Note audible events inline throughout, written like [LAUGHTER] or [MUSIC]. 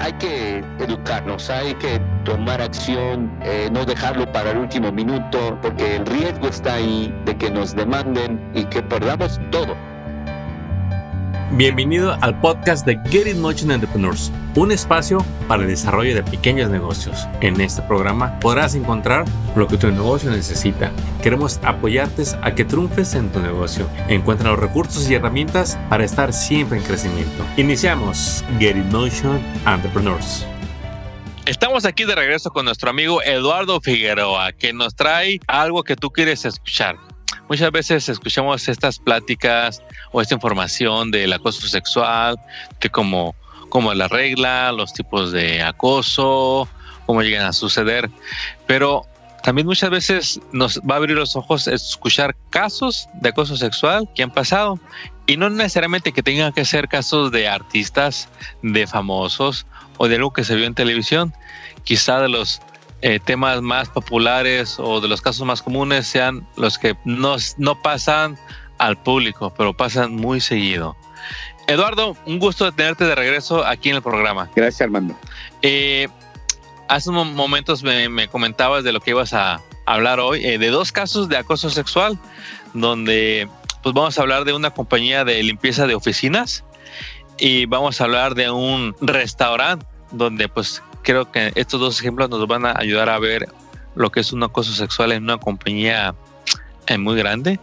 hay que educarnos, hay que tomar acción, eh, no dejarlo para el último minuto, porque el riesgo está ahí de que nos demanden y que perdamos todo. Bienvenido al podcast de Get It Motion Entrepreneurs, un espacio para el desarrollo de pequeños negocios. En este programa podrás encontrar lo que tu negocio necesita. Queremos apoyarte a que triunfes en tu negocio. Encuentra los recursos y herramientas para estar siempre en crecimiento. Iniciamos Get It Motion Entrepreneurs. Estamos aquí de regreso con nuestro amigo Eduardo Figueroa, que nos trae algo que tú quieres escuchar. Muchas veces escuchamos estas pláticas o esta información del acoso sexual, que como, como la regla, los tipos de acoso, cómo llegan a suceder, pero también muchas veces nos va a abrir los ojos escuchar casos de acoso sexual que han pasado. Y no necesariamente que tengan que ser casos de artistas, de famosos o de algo que se vio en televisión, quizá de los eh, temas más populares o de los casos más comunes sean los que no, no pasan al público, pero pasan muy seguido. Eduardo, un gusto de tenerte de regreso aquí en el programa. Gracias, Armando. Eh, hace unos momentos me, comentabas de lo que ibas a hablar hoy, eh, de dos casos de acoso sexual, donde pues vamos a hablar de una compañía de limpieza de oficinas y vamos a hablar de un restaurante donde pues creo que estos dos ejemplos nos van a ayudar a ver lo que es un acoso sexual en una compañía eh, muy grande,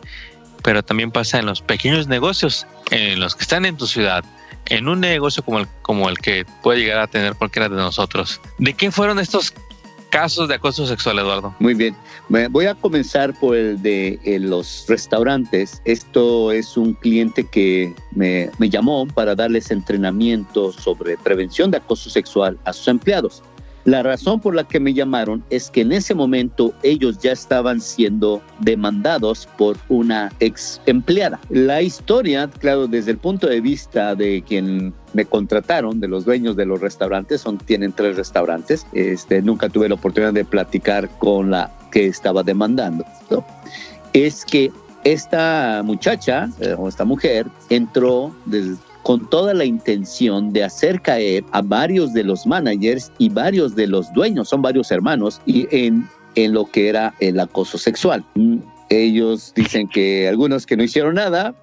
pero también pasa en los pequeños negocios, en los que están en tu ciudad, en un negocio como el, como el que puede llegar a tener cualquiera de nosotros. ¿De qué fueron estos casos de acoso sexual, Eduardo? Muy bien. Voy a comenzar por el de los restaurantes. Esto es un cliente que me, me llamó para darles entrenamiento sobre prevención de acoso sexual a sus empleados. La razón por la que me llamaron es que en ese momento ellos ya estaban siendo demandados por una ex empleada. La historia, claro, desde el punto de vista de quien me contrataron, de los dueños de los restaurantes, son, tienen tres restaurantes, este, nunca tuve la oportunidad de platicar con la que estaba demandando, es que esta muchacha eh, o esta mujer entró desde con toda la intención de hacer caer a varios de los managers y varios de los dueños, son varios hermanos, y en, en lo que era el acoso sexual. Mm, ellos dicen que algunos que no hicieron nada,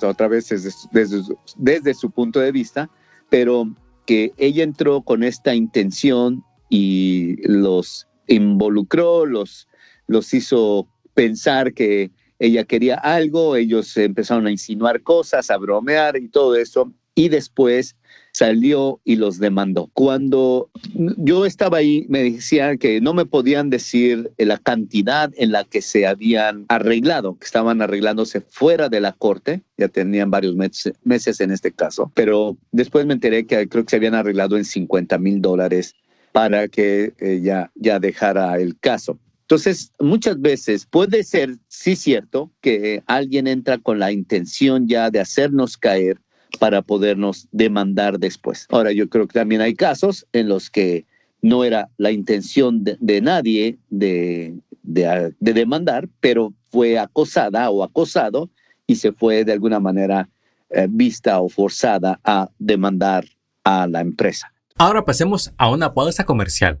otra vez desde, desde, desde su punto de vista, pero que ella entró con esta intención y los involucró, los, los hizo pensar que ella quería algo, ellos empezaron a insinuar cosas, a bromear y todo eso, y después salió y los demandó. Cuando yo estaba ahí, me decían que no me podían decir la cantidad en la que se habían arreglado, que estaban arreglándose fuera de la corte, ya tenían varios meses, en este caso, pero después me enteré que creo que se habían arreglado en 50 mil dólares para que ella ya dejara el caso. Entonces, muchas veces puede ser, sí cierto, que alguien entra con la intención ya de hacernos caer para podernos demandar después. Ahora, yo creo que también hay casos en los que no era la intención de, nadie de, demandar, pero fue acosada o acosado y se fue de alguna manera eh, vista o forzada a demandar a la empresa. Ahora pasemos a una pausa comercial.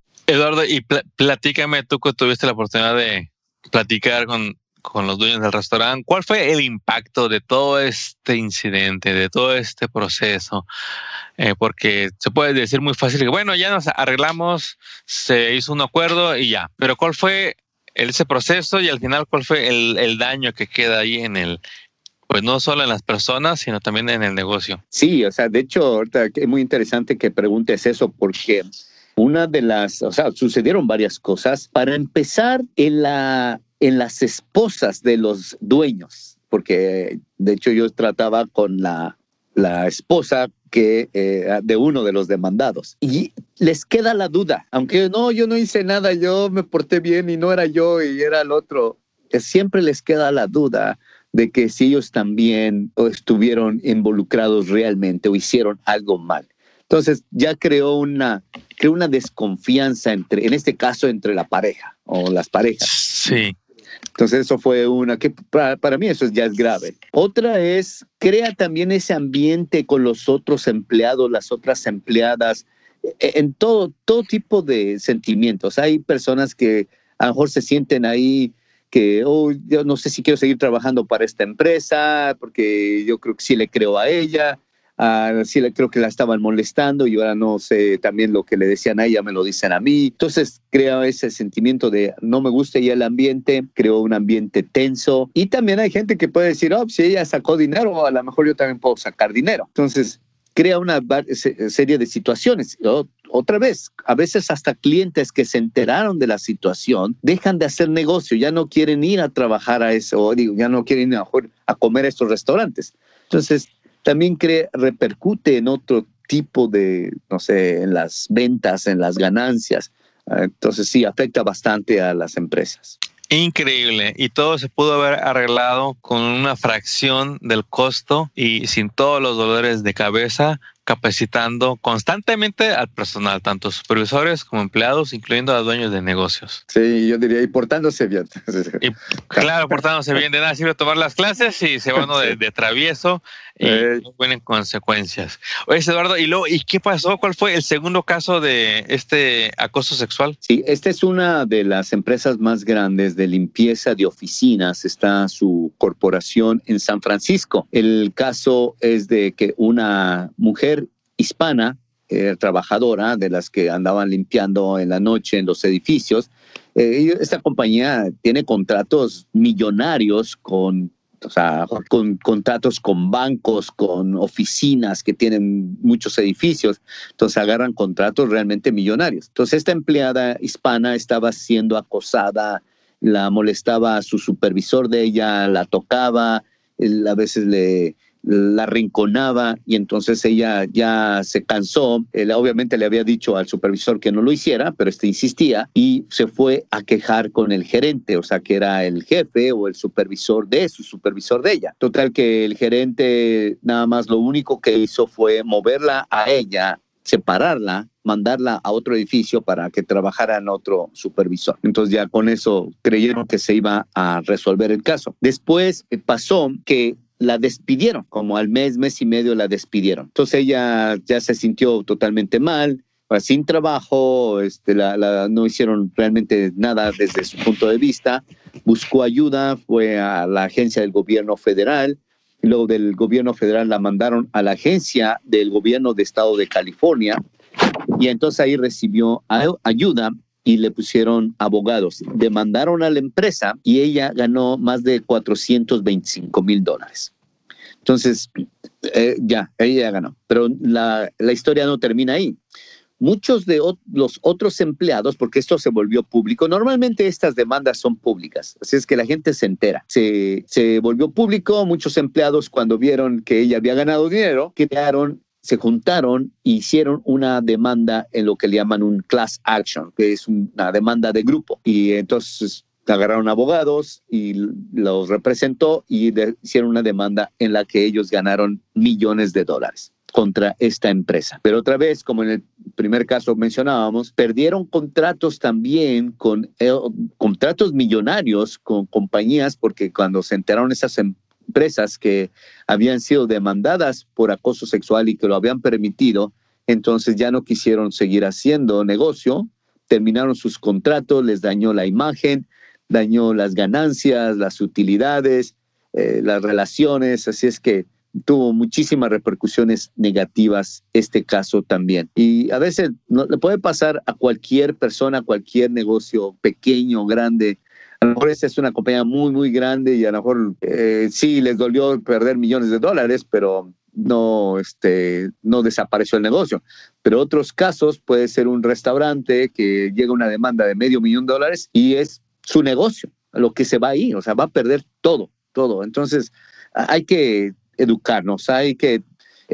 Eduardo, y platícame tú que tuviste la oportunidad de platicar con, con los dueños del restaurante. ¿Cuál fue el impacto de todo este incidente, de todo este proceso? Eh, porque se puede decir muy fácil que, bueno, ya nos arreglamos, se hizo un acuerdo y ya. Pero ¿cuál fue ese proceso y al final cuál fue el, el daño que queda ahí en el, pues no solo en las personas, sino también en el negocio? Sí, o sea, de hecho, ahorita es muy interesante que preguntes eso porque una de las, o sea, sucedieron varias cosas. Para empezar, en, la, en las esposas de los dueños, porque de hecho yo trataba con la, la esposa que eh, de uno de los demandados. Y les queda la duda, aunque no, yo no hice nada, yo me porté bien y no era yo y era el otro, siempre les queda la duda de que si ellos también estuvieron involucrados realmente o hicieron algo mal. Entonces ya creó una, creó una desconfianza entre, en este caso, entre la pareja o las parejas. Sí. Entonces eso fue una que para, mí eso ya es grave. Otra es, crea también ese ambiente con los otros empleados, las otras empleadas, e, en todo, todo tipo de sentimientos. Hay personas que a lo mejor se sienten ahí que, oh, yo no sé si quiero seguir trabajando para esta empresa, porque yo creo que sí le creo a ella, uh, sí creo que la estaban molestando y ahora no sé también lo que le decían a ella, me lo dicen a mí. Entonces crea ese sentimiento de no me gusta ya el ambiente, creó un ambiente tenso y también hay gente que puede decir, oh, si ella sacó dinero, a lo mejor yo también puedo sacar dinero. Entonces crea una serie de situaciones. Otra vez, a veces hasta clientes que se enteraron de la situación dejan de hacer negocio, ya no quieren ir a trabajar a eso, digo, ya no quieren ir a, a comer a estos restaurantes. Entonces, también repercute en otro tipo de, no sé, en las ventas, en las ganancias. Entonces, sí, afecta bastante a las empresas. Increíble. Y todo se pudo haber arreglado con una fracción del costo y sin todos los dolores de cabeza capacitando constantemente al personal, tanto supervisores como empleados, incluyendo a dueños de negocios. Sí, yo diría, y portándose bien. [LAUGHS] claro, portándose bien, de nada sirve tomar las clases y se va uno de, travieso y eh. vienen consecuencias. Oye, Eduardo, ¿y, luego, ¿y qué pasó? ¿Cuál fue el segundo caso de este acoso sexual? Sí, esta es una de las empresas más grandes de limpieza de oficinas. Está su corporación en San Francisco. El caso es de que una mujer hispana, eh, trabajadora, de las que andaban limpiando en la noche en los edificios. Eh, esta compañía tiene contratos millonarios con o sea, con contratos con bancos, con oficinas que tienen muchos edificios, entonces agarran contratos realmente millonarios. Entonces esta empleada hispana estaba siendo acosada, la molestaba a su supervisor de ella, la tocaba, a veces le, la rinconaba y entonces ella ya se cansó. Él obviamente le había dicho al supervisor que no lo hiciera, pero este insistía y se fue a quejar con el gerente, o sea, que era el jefe o el supervisor de su supervisor de ella. Total que el gerente nada más lo único que hizo fue moverla a ella separarla, mandarla a otro edificio para que trabajara en otro supervisor. Entonces ya con eso creyeron que se iba a resolver el caso. Después eh, pasó que la despidieron, como al mes, mes y medio la despidieron. Entonces ella ya se sintió totalmente mal, sin trabajo, este, no hicieron realmente nada desde su punto de vista, buscó ayuda, fue a la agencia del gobierno federal, y luego del gobierno federal la mandaron a la agencia del gobierno de estado de California, y entonces ahí recibió ayuda y le pusieron abogados. Demandaron a la empresa y ella ganó más de 425 mil dólares. Entonces, eh, ya, ella ganó. Pero la, la historia no termina ahí. Muchos de los otros empleados, porque esto se volvió público, normalmente estas demandas son públicas, así es que la gente se entera. Se, se volvió público, muchos empleados cuando vieron que ella había ganado dinero, crearon se juntaron e hicieron una demanda en lo que le llaman un class action, que es una demanda de grupo. Y entonces agarraron abogados y los representó y hicieron una demanda en la que ellos ganaron millones de dólares contra esta empresa. Pero otra vez, como en el primer caso mencionábamos, perdieron contratos también con contratos millonarios con compañías porque cuando se enteraron esas empresas, empresas que habían sido demandadas por acoso sexual y que lo habían permitido, entonces ya no quisieron seguir haciendo negocio, terminaron sus contratos, les dañó la imagen, dañó las ganancias, las utilidades, eh, las relaciones, así es que tuvo muchísimas repercusiones negativas este caso también. Y a veces no, le puede pasar a cualquier persona, a cualquier negocio pequeño, grande, a lo mejor esta es una compañía muy, muy grande y a lo mejor eh, sí les dolió perder millones de dólares, pero no, este, no desapareció el negocio. Pero otros casos puede ser un restaurante que llega una demanda de medio millón de dólares y es su negocio, lo que se va ahí, o sea, va a perder todo, todo. Entonces, hay que educarnos, hay que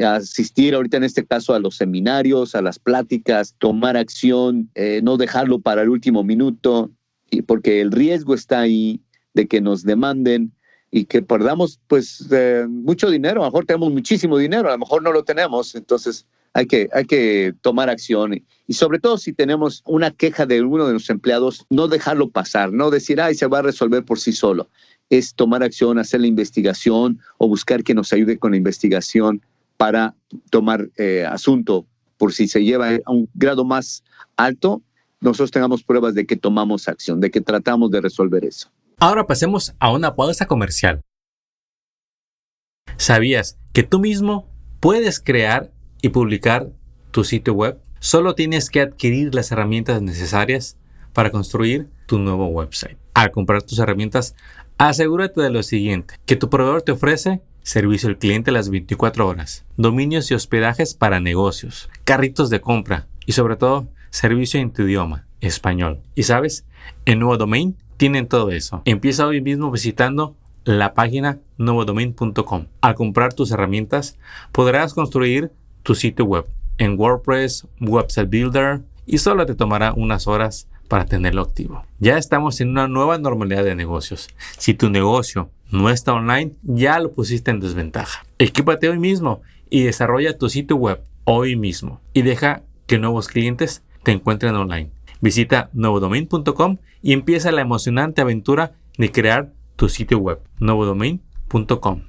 asistir ahorita en este caso a los seminarios, a las pláticas, tomar acción, eh, no dejarlo para el último minuto, y porque el riesgo está ahí de que nos demanden y que perdamos pues eh, mucho dinero, a lo mejor tenemos muchísimo dinero, a lo mejor no lo tenemos, entonces hay que, hay que tomar acción y sobre todo si tenemos una queja de uno de los empleados, no dejarlo pasar, no decir, ay, se va a resolver por sí solo, es tomar acción, hacer la investigación o buscar que nos ayude con la investigación para tomar eh, asunto por si se lleva a un grado más alto, nosotros tengamos pruebas de que tomamos acción, de que tratamos de resolver eso. Ahora pasemos a una pausa comercial. ¿Sabías que tú mismo puedes crear y publicar tu sitio web? Solo tienes que adquirir las herramientas necesarias para construir tu nuevo website. Al comprar tus herramientas, asegúrate de lo siguiente, que tu proveedor te ofrece servicio al cliente las 24 horas, dominios y hospedajes para negocios, carritos de compra y sobre todo servicio en tu idioma, español. Y sabes, en Nuevo Domain tienen todo eso. Empieza hoy mismo visitando la página nuevodomain.com. Al comprar tus herramientas, podrás construir tu sitio web en WordPress, Website Builder y solo te tomará unas horas para tenerlo activo. Ya estamos en una nueva normalidad de negocios. Si tu negocio no está online, ya lo pusiste en desventaja. Equípate hoy mismo y desarrolla tu sitio web hoy mismo y deja que nuevos clientes te encuentren online. Visita nuevodomain.com y empieza la emocionante aventura de crear tu sitio web. nuevodomain.com.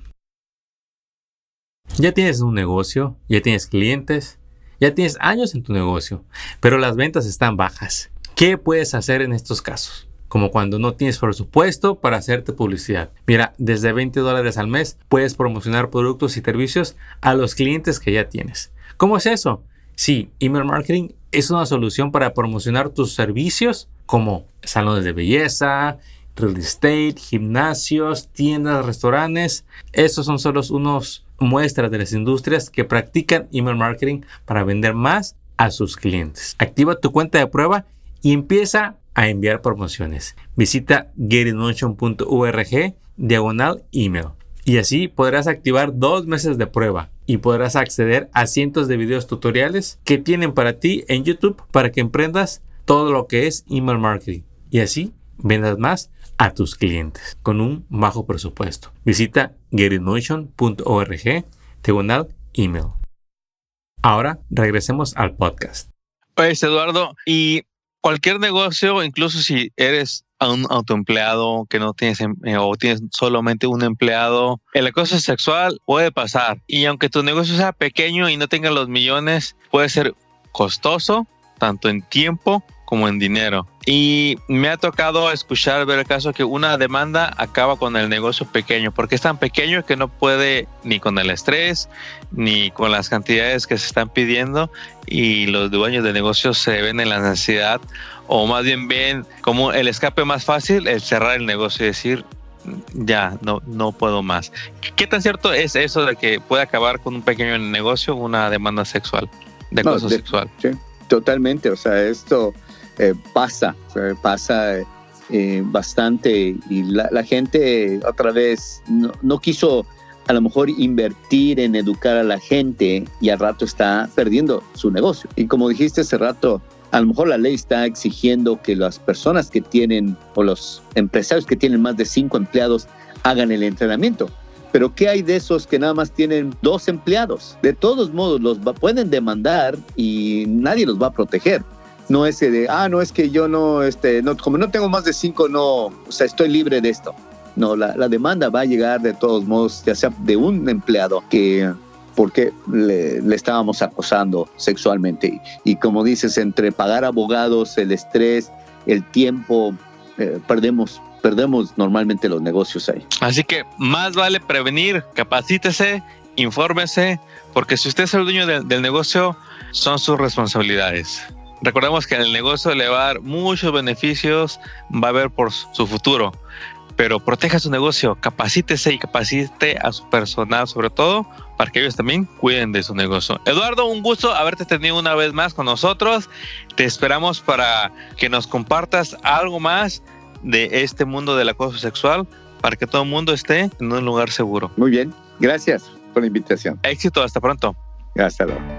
Ya tienes un negocio, ya tienes clientes, ya tienes años en tu negocio, pero las ventas están bajas. ¿Qué puedes hacer en estos casos? Como cuando no tienes presupuesto para hacerte publicidad. Mira, desde 20 dólares al mes puedes promocionar productos y servicios a los clientes que ya tienes. ¿Cómo es eso? Sí, email marketing es una solución para promocionar tus servicios como salones de belleza, real estate, gimnasios, tiendas, restaurantes. Esos son solo unos muestras de las industrias que practican email marketing para vender más a sus clientes. Activa tu cuenta de prueba y empieza a enviar promociones. Visita getinmotion.org diagonal email y así podrás activar dos meses de prueba y podrás acceder a cientos de videos tutoriales que tienen para ti en YouTube para que emprendas todo lo que es email marketing y así vendas más a tus clientes con un bajo presupuesto. Visita getinmotion.org diagonal email. Ahora regresemos al podcast. Pues Eduardo, y cualquier negocio, incluso si eres un autoempleado que no tienes em, eh, o tienes solamente un empleado, el acoso sexual puede pasar. Y aunque tu negocio sea pequeño y no tenga los millones, puede ser costoso, tanto en tiempo como en dinero. Y me ha tocado escuchar, ver el caso que una demanda acaba con el negocio pequeño, porque es tan pequeño que no puede ni con el estrés, ni con las cantidades que se están pidiendo, y los dueños de negocios se ven en la necesidad, o más bien ven como el escape más fácil, el cerrar el negocio y decir, ya, no, no puedo más. ¿Qué tan cierto es eso de que puede acabar con un pequeño negocio una demanda sexual, de acoso sexual? Sí, totalmente, o sea, esto eh, pasa, pasa eh, bastante y la, gente otra vez no, quiso a lo mejor invertir en educar a la gente y al rato está perdiendo su negocio. Y como dijiste hace rato, a lo mejor la ley está exigiendo que las personas que tienen o los empresarios que tienen más de cinco empleados hagan el entrenamiento. Pero ¿qué hay de esos que nada más tienen dos empleados? De todos modos, los pueden demandar y nadie los va a proteger no ese de, ah, no es que yo no, este, no, como no tengo más de cinco, no, o sea, estoy libre de esto. No, la, la demanda va a llegar de todos modos, ya sea de un empleado que porque le, le, estábamos acosando sexualmente. Y, como dices, entre pagar abogados, el estrés, el tiempo, eh, perdemos, perdemos normalmente los negocios ahí. Así que más vale prevenir, capacítese, infórmese, porque si usted es el dueño del negocio, son sus responsabilidades. Recordemos que el negocio le va a dar muchos beneficios, va a ver por su futuro, pero proteja su negocio, capacítese y capacite a su personal sobre todo para que ellos también cuiden de su negocio. Eduardo, un gusto haberte tenido una vez más con nosotros. Te esperamos para que nos compartas algo más de este mundo del acoso sexual para que todo el mundo esté en un lugar seguro. Muy bien, gracias. por la invitación. Éxito, hasta pronto. Hasta luego.